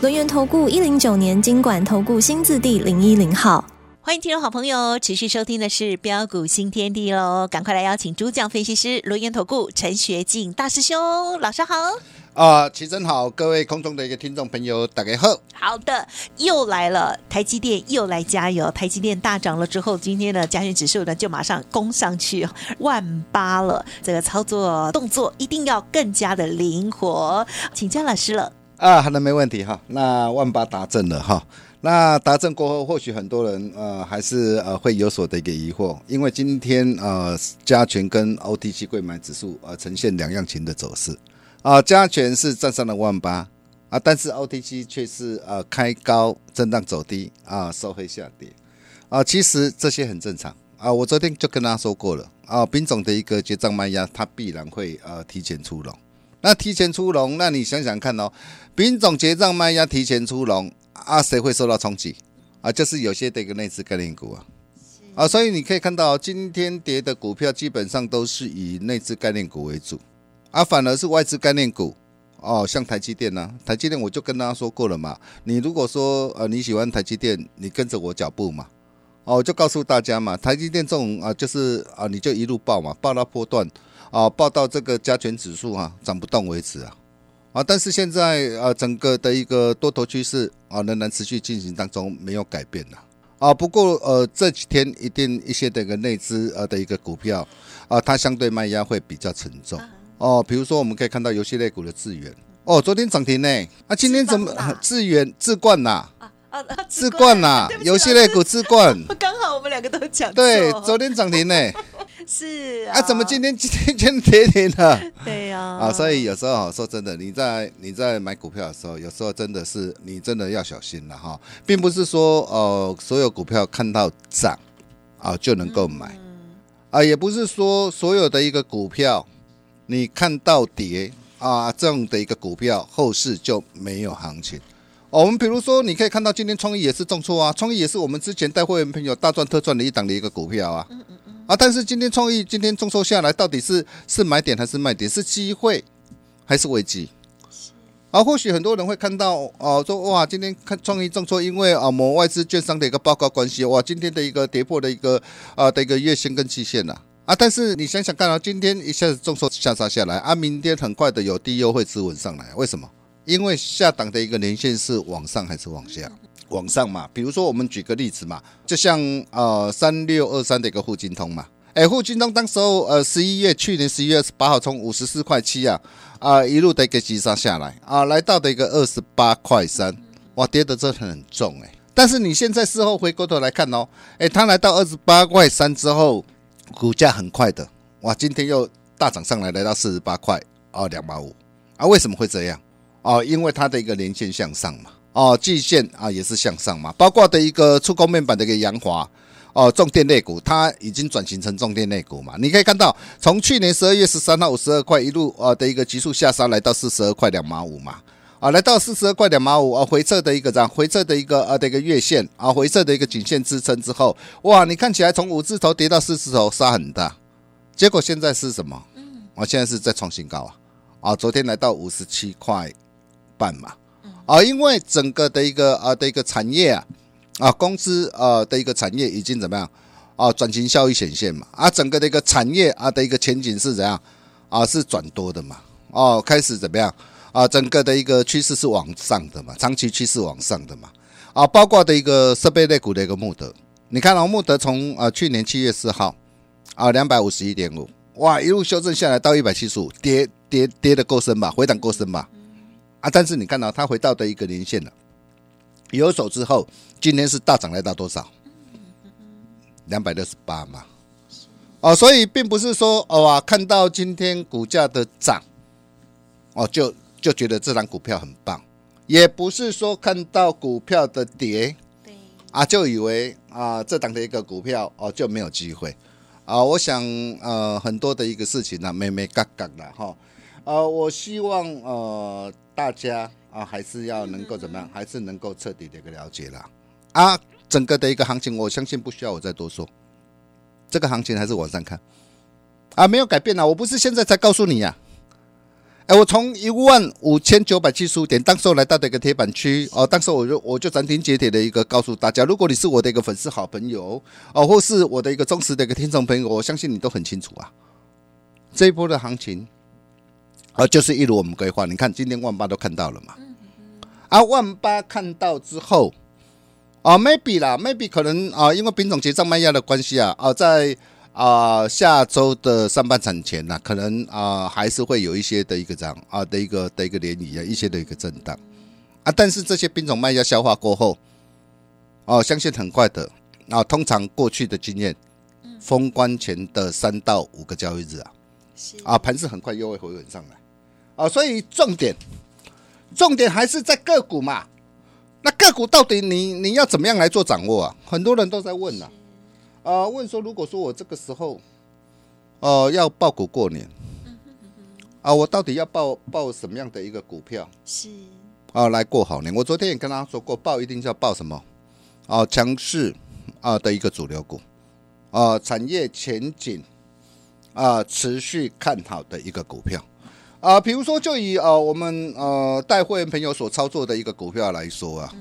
轮源投顾一零九年经管投顾新字第零一零号，欢迎听众好朋友持续收听的是标股新天地喽，赶快来邀请主讲分析师轮源投顾陈学进大师兄，老师好。啊，齐真好，各位空中的一个听众朋友，大家好。好的，又来了，台积电又来加油，台积电大涨了之后，今天的加权指数呢就马上攻上去万八了，这个操作动作一定要更加的灵活，请教老师了。啊，好的，没问题哈。那万八达阵了哈。那达阵过后，或许很多人呃还是呃会有所的一个疑惑，因为今天呃加权跟 OTC 贵买指数呃呈现两样情的走势啊，加权是站上了万八啊，但是 OTC 却是呃开高震荡走低啊，收黑下跌啊。其实这些很正常啊，我昨天就跟大家说过了啊，兵种的一个结账卖压，它必然会呃提前出笼。那提前出笼，那你想想看哦，丙种结账卖压提前出笼啊，谁会受到冲击啊？就是有些这个内资概念股啊，啊，所以你可以看到今天跌的股票基本上都是以内资概念股为主，啊，反而是外资概念股哦，像台积电呢，台积电我就跟大家说过了嘛，你如果说呃你喜欢台积电，你跟着我脚步嘛，哦，就告诉大家嘛，台积电这种啊，就是啊，你就一路报嘛，报到波段。啊，报到这个加权指数啊涨不动为止啊，啊，但是现在啊整个的一个多头趋势啊仍然持续进行当中没有改变的啊，不过呃这几天一定一些的一个内资呃的一个股票啊，它相对卖压会比较沉重。哦，比如说我们可以看到游戏类股的智源。哦，昨天涨停呢，啊今天怎么 智源智冠呐？啊智冠。呐，游戏类股智冠，刚好我们两个都讲对，昨天涨停呢。是啊，怎么今天 今天今天跌停了？对呀，啊，所以有时候说真的，你在你在买股票的时候，有时候真的是你真的要小心了哈，并不是说呃所有股票看到涨啊就能够买，啊，也不是说所有的一个股票你看到跌啊这样的一个股票后市就没有行情。我们比如说，你可以看到今天创意也是重挫啊，创意也是我们之前带会员朋友大赚特赚的一档的一个股票啊。啊！但是今天创意今天重挫下来，到底是是买点还是卖点？是机会还是危机？啊，或许很多人会看到哦，说哇，今天看创意重挫，因为啊某外资券商的一个报告关系，哇，今天的一个跌破的一个啊的一个月线跟期线了啊。但是你想想看啊，今天一下子重挫下杀下来啊，明天很快的有低优惠支稳上来，为什么？因为下档的一个年线是往上还是往下？往上嘛，比如说我们举个例子嘛，就像呃三六二三的一个沪金通嘛，哎，沪金通当时候呃十一月去年十一月二十八号从五十四块七啊啊一路的一个急杀下来啊，来到的一个二十八块三，哇，跌的真的很重哎。但是你现在事后回过头来看哦，哎，它来到二十八块三之后，股价很快的，哇，今天又大涨上来，来到四十八块啊两毛五啊，为什么会这样？哦，因为它的一个连线向上嘛。哦，季线啊也是向上嘛，包括的一个触控面板的一个扬华哦，重电类股它已经转型成重电类股嘛。你可以看到，从去年十二月十三号五十二块一路啊的一个急速下杀，来到四十二块两毛五嘛，啊，来到四十二块两毛五啊，回撤的一个这样回撤的一个啊的一个月线啊，回撤的一个颈线支撑之后，哇，你看起来从五字头跌到四字头杀很大，结果现在是什么？嗯，我现在是在创新高啊，啊，昨天来到五十七块半嘛。啊，因为整个的一个啊的一个产业啊，啊公司啊的一个产业已经怎么样啊转型效益显现嘛，啊整个的一个产业啊的一个前景是怎样啊是转多的嘛，哦开始怎么样啊整个的一个趋势是往上的嘛，长期趋势往上的嘛，啊包括的一个设备类股的一个穆德，你看哦穆德从啊去年七月四号啊两百五十一点五哇一路修正下来到一百七十五，跌跌跌的够深吧，回档够深吧。啊！但是你看到它回到的一个连线了，有手之后，今天是大涨来到多少？两百六十八嘛。哦，所以并不是说哦啊，看到今天股价的涨，哦就就觉得这张股票很棒，也不是说看到股票的跌对，啊，就以为啊这档的一个股票哦就没有机会啊。我想呃很多的一个事情呢、妹妹嘎嘎的哈。呃，我希望呃大家啊还是要能够怎么样，还是能够彻底的一个了解啦。啊，整个的一个行情，我相信不需要我再多说，这个行情还是往上看啊，没有改变啊。我不是现在才告诉你呀、哎，我从一万五千九百七十五点，当时候来到的一个铁板区哦，当时我就我就斩钉截铁的一个告诉大家，如果你是我的一个粉丝好朋友哦，或是我的一个忠实的一个听众朋友，我相信你都很清楚啊，这一波的行情，啊、就是一如我们规划，你看今天万八都看到了嘛，啊，万八看到之后，啊，maybe 啦，maybe 可能啊，因为品种结账卖压的关系啊，啊，在啊、下周的上半场前呢、可能啊、还是会有一些的一个这样啊的一个的一个涟漪啊，一些的一个震荡。啊，但是这些品种卖压消化过后，哦、相信很快的啊，通常过去的经验，封关前的三到五个交易日啊，是。啊，盘势很快又会回稳上来，啊，所以重点，重点还是在个股嘛。那个股到底你你要怎么样来做掌握啊？很多人都在问呐、啊，问说如果说我这个时候，呃，要报股过年，啊，我到底要报报什么样的一个股票是啊来过好年？我昨天也跟大家说过，报一定是要报什么？啊，强势啊的一个主流股，啊，产业前景啊持续看好的一个股票。啊，比如说，就以呃我们呃带会员朋友所操作的一个股票来说啊，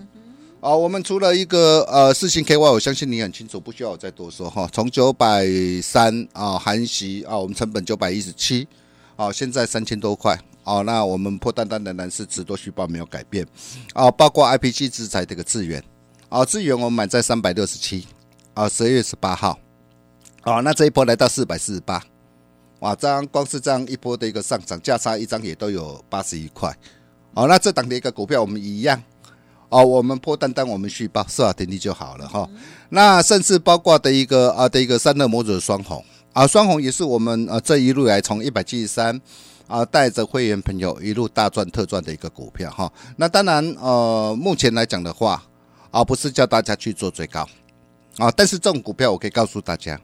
啊，我们除了一个呃四星 KY，我相信你很清楚，不需要我再多说哈。从九百三啊含息啊，我们成本九百一十七，啊，现在三千多块。哦，那我们破单单仍然是持多续报没有改变，啊，包括 IPG 制裁这个资源，啊，资源我们买在三百六十七，啊，十二月十八号，啊，那这一波来到四百四十八，哇，这样光是这样一波的一个上涨，价差一张也都有八十一块。哦，那这档的一个股票我们一样，哦，我们破单单我们续报四瓦天地就好了哈。那甚至包括的一个啊的一个三乐模组的双红啊，双红也是我们呃这一路来从一百七十三啊带着会员朋友一路大赚特赚的一个股票哈。那当然呃目前来讲的话啊，不是叫大家去做最高啊，但是这种股票我可以告诉大家。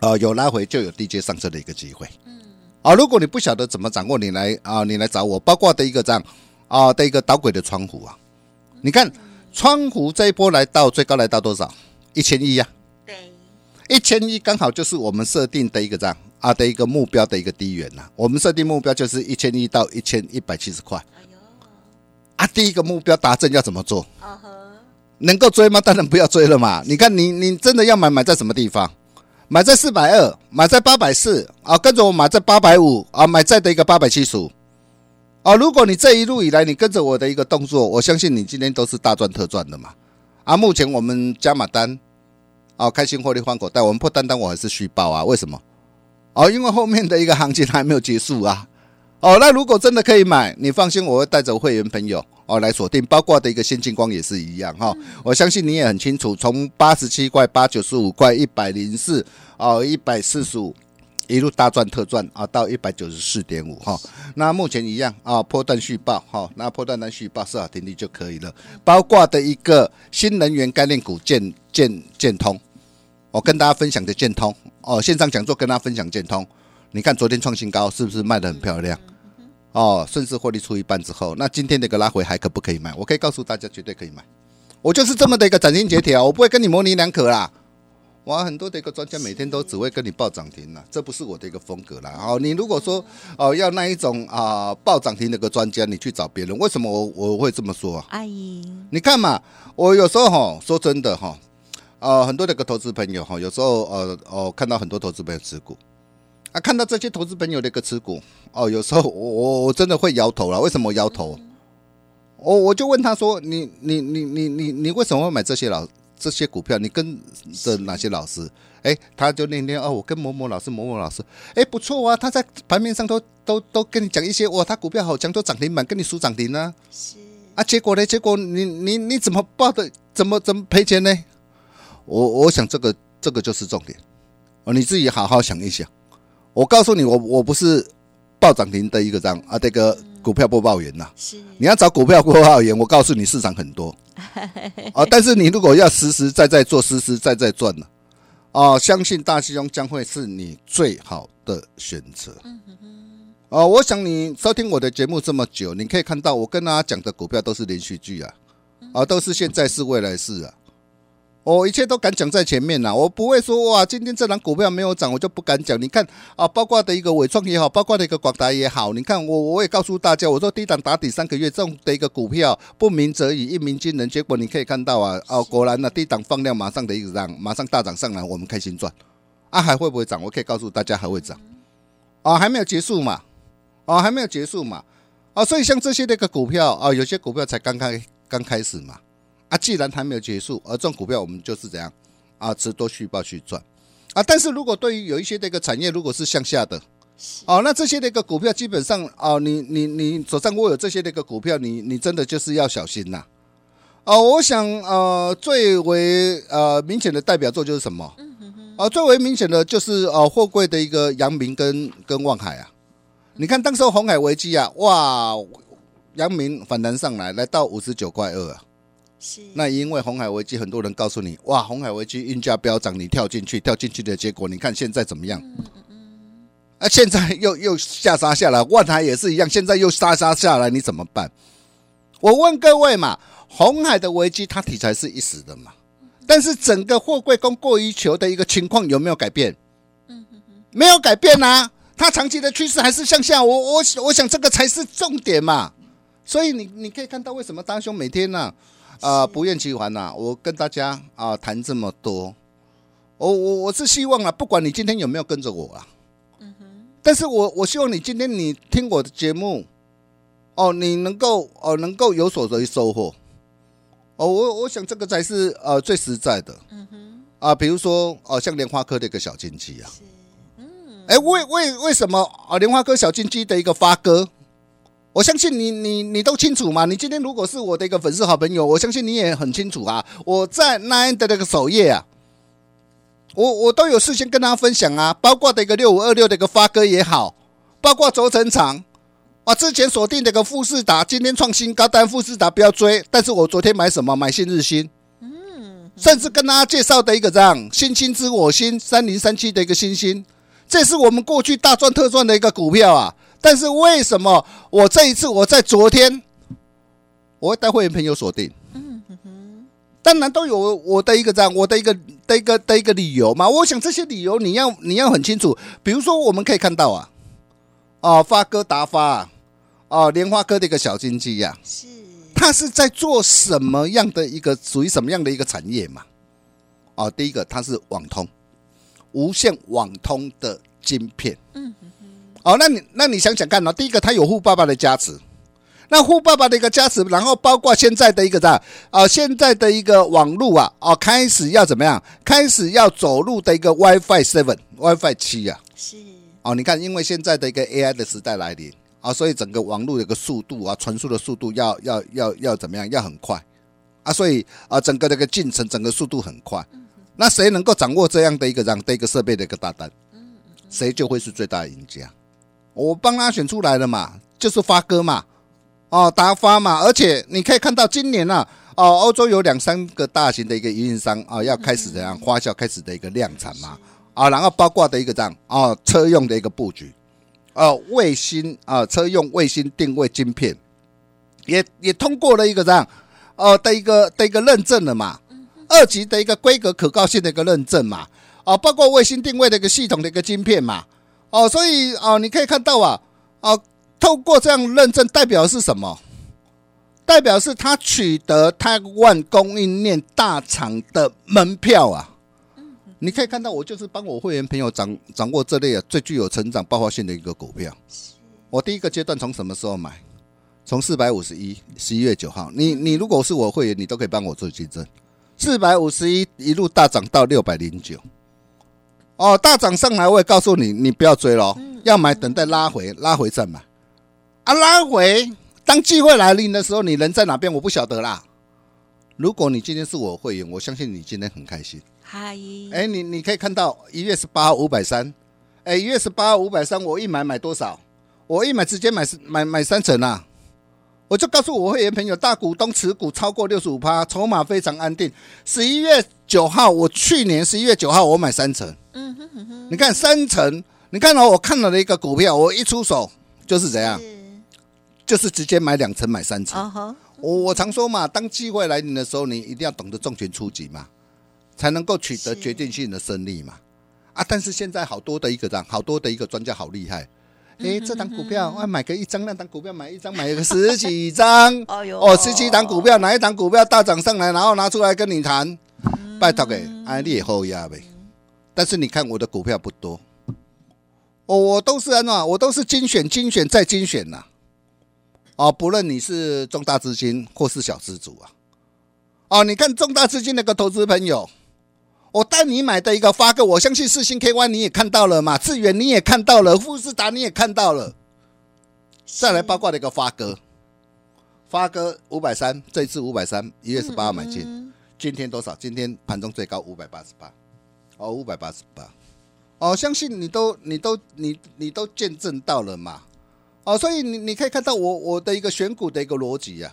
呃，有来回就有低阶上车的一个机会。嗯啊，如果你不晓得怎么掌握，你来啊，你来找我，包括的一个这样啊的一个导轨的窗户啊，你看窗户这一波来到最高来到多少？一千一呀，对，一千一刚好就是我们设定的一个这样啊的一个目标的一个低源呐、我们设定目标就是一千一到一千一百七十块哎呦，啊。第一个目标达成要怎么做？能够追吗？当然不要追了嘛。你看你你真的要买买在什么地方？买在四百二，买在八百四啊，跟着我买在八百五啊，买在的一个八百七十五啊。如果你这一路以来你跟着我的一个动作，我相信你今天都是大赚特赚的嘛。啊，目前我们加码单啊，开心获利换口袋，我们破单单我还是续报啊。为什么？哦，因为后面的一个行情还没有结束啊。哦，那如果真的可以买，你放心，我会带着会员朋友哦来锁定，包括的一个先进光也是一样哈、我相信你也很清楚，从八十七块、八九十五块、一百零四哦、一百四十五。一路大赚特赚啊，到一百九十四点五哈。那目前一样啊，破断续报哈，那破断单续报设好停利就可以了。包括的一个新能源概念股建建建通，我跟大家分享的建通哦，线上讲座跟大家分享建通。你看昨天创新高，是不是卖的很漂亮？哦，顺势获利出一半之后，那今天的一个拉回还可不可以买？我可以告诉大家，绝对可以买。我就是这么的一个斩钉截铁啊，我不会跟你模棱两可啦。哇，很多的一个专家每天都只会跟你报涨停了，这不是我的一个风格啦。哦，你如果说哦要那一种啊报涨停的一个专家，你去找别人。为什么我我会这么说啊？阿姨，你看嘛，我有时候哈说真的哈，呃，很多的一个投资朋友哈，有时候呃哦看到很多投资朋友持股啊，看到这些投资朋友的一个持股哦，有时候我我我真的会摇头了。为什么摇头？我我就问他说：“你你你你你你为什么会买这些老这些股票？你跟着哪些老师？”哎，他就那天哦，我跟某某老师、某某老师，哎，不错啊，他在盘面上都都都跟你讲一些哇，他股票好强，都涨停板，跟你数涨停呢、是啊，结果呢？结果你你你怎么报的？怎么怎么赔钱呢？我我想这个这个就是重点哦，你自己好好想一想。我告诉你，我我不是报涨停的一个这样啊，这个股票播报员呐、是你要找股票播报员，我告诉你，市场很多哦。但是你如果要实实在在做，实实在在赚呢，哦，相信大西兄将会是你最好的选择。哦，我想你收听我的节目这么久，你可以看到我跟大家讲的股票都是连续剧啊，啊，都是现在是未来式啊。我一切都敢讲在前面啦，我不会说哇，今天这档股票没有涨，我就不敢讲。你看啊，包括的一个伟创也好，包括的一个广达也好，你看我我也告诉大家，我说低档打底三个月这种的一个股票，不鸣则已，一鸣惊人。结果你可以看到啊，哦，果然呢，低档放量马上的一个涨，马上大涨上来，我们开心赚。啊，还会不会涨？我可以告诉大家还会涨。啊，还没有结束嘛，啊，还没有结束嘛，啊，所以像这些那个股票啊，有些股票才刚开刚开始嘛。啊，既然还没有结束，而这种股票我们就是怎样啊，持多续报去赚啊。但是如果对于有一些这个产业如果是向下的，哦，那这些那个股票基本上哦，你你你手上握有这些那个股票，你你真的就是要小心呐。哦，我想呃，最为呃明显的代表作就是什么？啊，最为明显的就是呃货柜的一个阳明跟跟望海啊。你看当时候红海危机啊，哇，阳明反弹上来，来到五十九块二啊。是那因为红海危机，很多人告诉你，哇，红海危机运价飙涨，你跳进去，跳进去的结果，你看现在怎么样？啊，现在又又下杀下来，万海也是一样，现在又杀杀下来，你怎么办？我问各位嘛，红海的危机它题材是一时的嘛，但是整个货柜供过于求的一个情况有没有改变？没有改变啊，它长期的趋势还是向下。我我我想这个才是重点嘛。所以你你可以看到为什么大兄每天呢、啊，不厌其烦呐，我跟大家啊谈这么多，我我我是希望啊，不管你今天有没有跟着我啊，嗯哼但是我我希望你今天你听我的节目，哦，你能够哦能够有所的收获，哦，我我想这个才是呃最实在的，嗯哼。啊，比如说哦像莲花科的一个小金鸡啊，嗯。哎，为为为什么啊莲花科小金鸡的一个发哥？我相信你，你你都清楚嘛？你今天如果是我的一个粉丝好朋友，我相信你也很清楚啊。我在 Nine 的那个首页啊，我我都有事先跟大家分享啊，包括的一个六五二六的一个发哥也好，包括轴承厂啊，之前锁定的一个富士达，今天创新高，但富士达不要追。但是我昨天买什么？买新日新，嗯，甚至跟大家介绍的一个这样星星知我心三零三七的一个星星，这是我们过去大赚特赚的一个股票啊。但是为什么我这一次我在昨天，我会带会员朋友锁定？当然都有我的一个这样，我的一个的一个的一个理由嘛。我想这些理由你要你要很清楚。比如说我们可以看到啊，哦发哥达发啊，哦莲花哥的一个小金鸡呀、是他是在做什么样的一个属于什么样的一个产业嘛？哦，第一个它是网通，无线网通的晶片。嗯哦，那你那你想想看哦，第一个它有富爸爸的加持，那富爸爸的一个加持，然后包括现在的一个啥啊，现在的一个网络啊，哦，开始要怎么样？开始要走入的一个 WiFi Seven、WiFi 七啊。是哦，你看，因为现在的一个 AI 的时代来临啊，所以整个网络的一个速度啊，传输的速度要要要要怎么样？要很快啊，所以啊，整个这个进程，整个速度很快。那谁能够掌握这样的一个这样的一个设备的一个大单，谁就会是最大赢家。我帮他选出来了嘛，就是发哥嘛，哦，达发嘛，而且你可以看到今年啊，哦，欧洲有两三个大型的一个运营商啊，要开始怎样花销开始的一个量产嘛，啊，然后包括的一个这样啊，车用的一个布局，呃，卫星啊，车用卫星定位晶片，也也通过了一个这样呃的一个的一个认证了嘛，二级的一个规格可靠性的一个认证嘛，啊，包括卫星定位的一个系统的一个晶片嘛，哦，所以哦，你可以看到啊，哦，透过这样认证，代表是什么？代表是他取得台湾供应链大厂的门票啊。你可以看到，我就是帮我会员朋友掌掌握这类啊最具有成长爆发性的一个股票。我第一个阶段从什么时候买？从四百五十一，十一月九号。你你如果是我会员，你都可以帮我做见证。四百五十一一路大涨到六百零九，哦，大涨上来，我也告诉你，你不要追咯，要买等待拉回，拉回再买。啊，拉回，当机会来临的时候，你人在哪边，我不晓得啦。如果你今天是我会员，我相信你今天很开心。嗨，哎，你你可以看到一月十八号五百三，哎，一月十八号五百三，我一买买多少？我一买直接买买买三成啊！我就告诉我会员朋友，大股东持股超过六十五趴，筹码非常安定。十一月九号，我去年十一月九号我买三成，嗯哼哼哼，你看三成，你看哦，我看到了一个股票，我一出手就是怎样，是就是直接买两成买三成。我我常说嘛，当机会来临的时候，你一定要懂得重拳出击嘛，才能够取得是决定性的胜利嘛。啊，但是现在好多的一个这样，好多的一个专家好厉害。诶，这档股票我买个一张，那档股票买一张，买个十几张。哎呦哦，十几档股票，哪一档股票大涨上来，然后拿出来跟你谈，拜托给，哎，你也后压呗。但是你看我的股票不多，我我都是安怎，我都是精选、精选再精选呐、哦，不论你是重大资金或是小资主啊，哦，你看重大资金那个投资朋友，我带你买的一个发哥，我相信四星 KY 你也看到了嘛，智远你也看到了，富士达你也看到了，再来八卦的一个发哥，发哥五百三，这一次五百三，一月十八号买进，今天多少？今天盘中最高五百八十八，哦，五百八十八，哦，相信你都你都你你都见证到了嘛，哦，所以你你可以看到我我的一个选股的一个逻辑啊，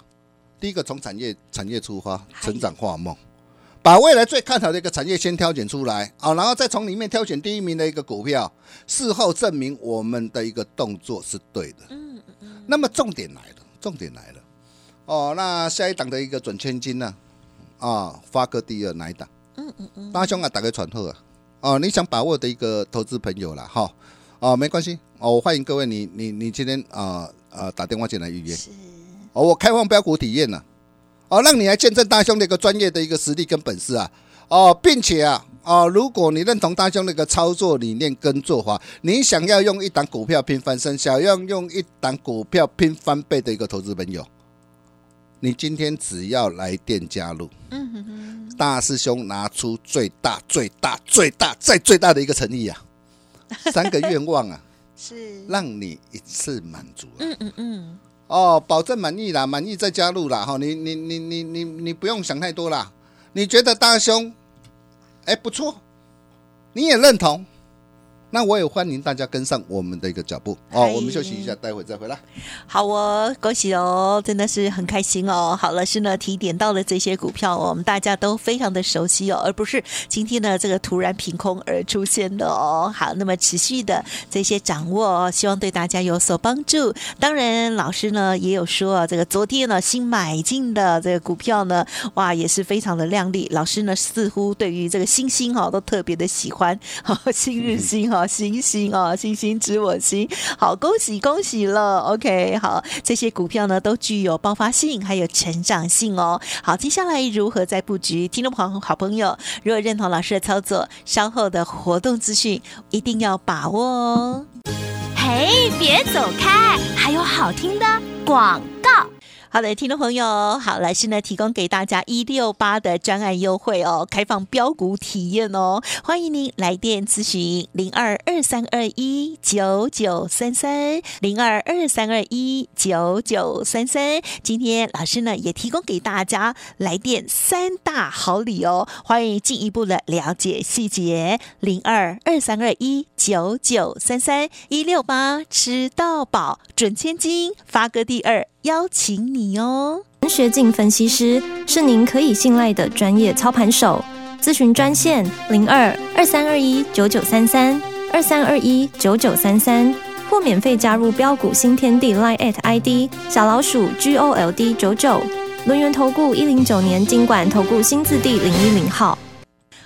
第一个从产业产业出发，成长化梦，把未来最看好的一个产业先挑选出来，啊、然后再从里面挑选第一名的一个股票，事后证明我们的一个动作是对的。嗯嗯那么重点来了，重点来了，哦，那下一档的一个准千金呢、啊？发哥第二哪一档？嗯嗯嗯，大兄啊，打开传后啊，哦，你想把握的一个投资朋友了，哈，哦，没关系，哦，我欢迎各位，你你你今天啊啊打电话进来预约，是。哦，我开放标股体验呢、哦，让你来见证大兄的一个专业的一个实力跟本事啊，哦，并且啊，哦，如果你认同大兄的一个操作理念跟做法，你想要用一档股票拼翻身，想要用一档股票拼翻倍的一个投资朋友，你今天只要来电加入，嗯哼哼，大师兄拿出最大、最大、最大再最大的一个诚意啊，三个愿望啊，是，让你一次满足啊。嗯嗯嗯，哦，保证满意啦，满意再加入啦，哈，你你你你你你不用想太多啦，你觉得大兄，哎不错，你也认同，那我也欢迎大家跟上我们的一个脚步哦。我们休息一下，待会再回来。好哦，恭喜哦，真的是很开心哦。好，老师呢提点到了这些股票哦，我们大家都非常的熟悉哦，而不是今天呢这个突然凭空而出现的哦。好，那么持续的这些掌握哦，希望对大家有所帮助。当然，老师呢也有说啊，这个昨天呢新买进的这个股票呢，哇也是非常的亮丽。老师呢似乎对于这个星星哈、都特别的喜欢，好，新日星哈、星星哦，星星知我心。好，恭喜恭喜了，OK，好，这些股票呢都具有爆发性，还有成长性哦。好，接下来如何再布局？听众朋友、好朋友，如果认同老师的操作，稍后的活动资讯一定要把握哦。嘿，别走开，还有好听的广告。好的，听众朋友，好，老师呢提供给大家一六八的专案优惠哦，开放标股体验哦，欢迎您来电咨询零二二三二一九九三三零二二三二一九九三三。今天老师呢也提供给大家来电三大好礼哦，欢迎进一步的了解细节零二二三二一九九三三一六八吃到饱准千金发哥第二。邀请你哦。文学镜分析师是您可以信赖的专业操盘手，咨询专线零二二三二一九九三三二三二一九九三三，或免费加入标股新天地 Line at ID 小老鼠 G O L D 九九，轮源投顾一零九年经管投顾新字第零一零号。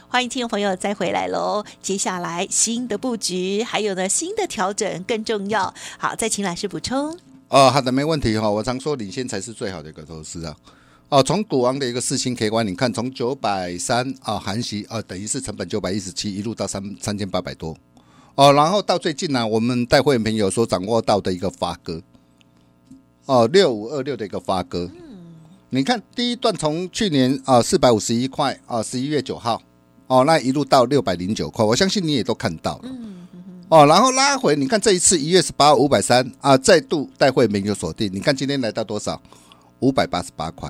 欢迎听众朋友再回来喽！接下来新的布局，还有呢新的调整更重要。好，再请老师补充。哦，好的，没问题哈、我常说领先才是最好的一个投资啊。哦，从股王的一个四星 K 观，你看从九百三啊，含息啊，等于是成本九百一十七，一路到三三千八百多。哦，然后到最近呢、我们带会员朋友所掌握到的一个发哥，哦，六五二六的一个发哥。嗯你看第一段从去年啊四百五十一块啊，十一月九号哦，那一路到六百零九块，我相信你也都看到了。嗯哦，然后拉回，你看这一次一月十八号五百三啊，再度带会没有锁定，你看今天来到多少？五百八十八块。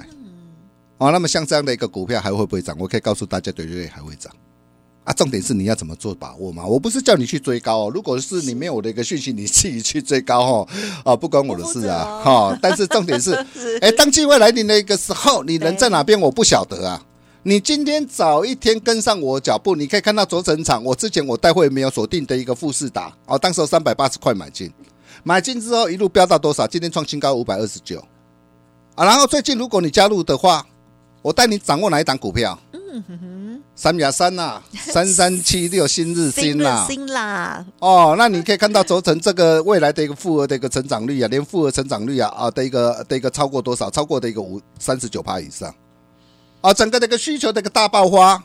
哦，那么像这样的一个股票还会不会涨？我可以告诉大家，对对对，还会涨。啊，重点是你要怎么做把握嘛？我不是叫你去追高哦，如果是你没有我的一个讯息，你自己去追高哦，啊，不关我的事啊，哈。但是重点 是，哎，当机会来临的一个时候，你人在哪边，我不晓得啊。你今天早一天跟上我脚步，你可以看到轴承厂，我之前我带会没有锁定的一个富士达哦，当时三百八十块买进，买进之后一路飙到多少？今天创新高五百二十九啊。然后最近如果你加入的话，我带你掌握哪一档股票？嗯哼哼，三亚三呐，三三七六新日新啦，新啦。哦，那你可以看到轴承这个未来的一个复合的一个成长率啊，连复合成长率啊啊的一个的一个超过多少？超过的一个五三十九趴以上。啊，整个的一个需求的一个大爆发，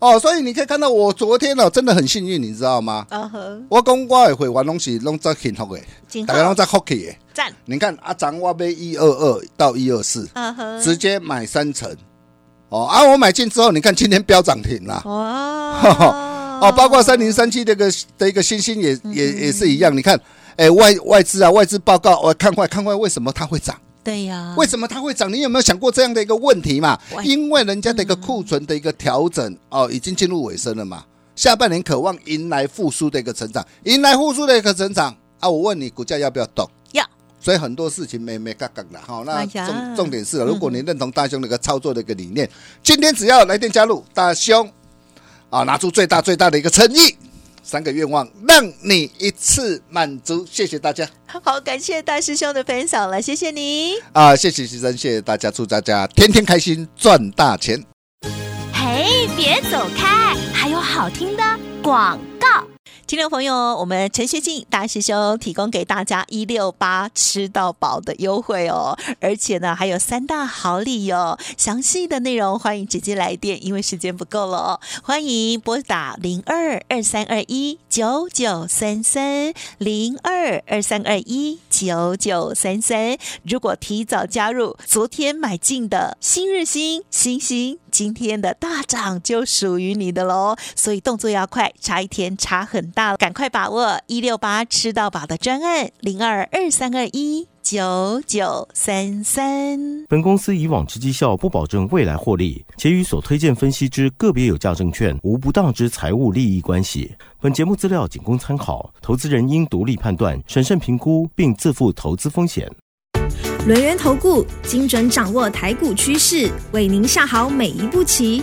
哦，所以你可以看到我昨天哦，真的很幸运，你知道吗？嗯哼，我讲我也会玩东西，弄在幸福的，大家拢在 hockey 的。赞，你看阿张我买一二二到一二四，嗯哼，直接买三层，哦，啊，我买进之后，你看今天飙涨停了，哇，哦，包括三零三七这个的一个星星也也也是一样，你看，哎，外外资啊，外资报告，我看快看快，为什么它会涨？对呀，为什么它会涨？你有没有想过这样的一个问题嘛？因为人家的一个库存的一个调整哦，已经进入尾声了嘛。下半年渴望迎来复苏的一个成长，迎来复苏的一个成长啊！我问你，股价要不要动？要。所以很多事情没没嘎嘎的。好，那重重点是，如果你认同大兄的一个操作的一个理念，今天只要来电加入大兄啊，拿出最大最大的一个诚意。三个愿望让你一次满足，谢谢大家。好，感谢大师兄的分享了，谢谢你啊，谢谢先生，谢谢大家，祝大家天天开心，赚大钱。嘿，别走开，还有好听的广告。听众朋友，我们陈学进大师兄提供给大家一六八吃到饱的优惠哦，而且呢还有三大好礼哦。详细的内容欢迎直接来电，因为时间不够了哦。欢迎拨打零二二三二一九九三三零二二三二一九九三三。如果提早加入，昨天买进的新日新、星星。今天的大涨就属于你的喽，所以动作要快，差一天差很，赶快把握一六八吃到饱的专案零二二三二一九九三三。本公司以往之绩效不保证未来获利，且与所推荐分析之个别有价证券无不当之财务利益关系。本节目资料仅供参考，投资人应独立判断、审慎评估，并自负投资风险。轮源投顾精准掌握台股趋势，为您下好每一步棋。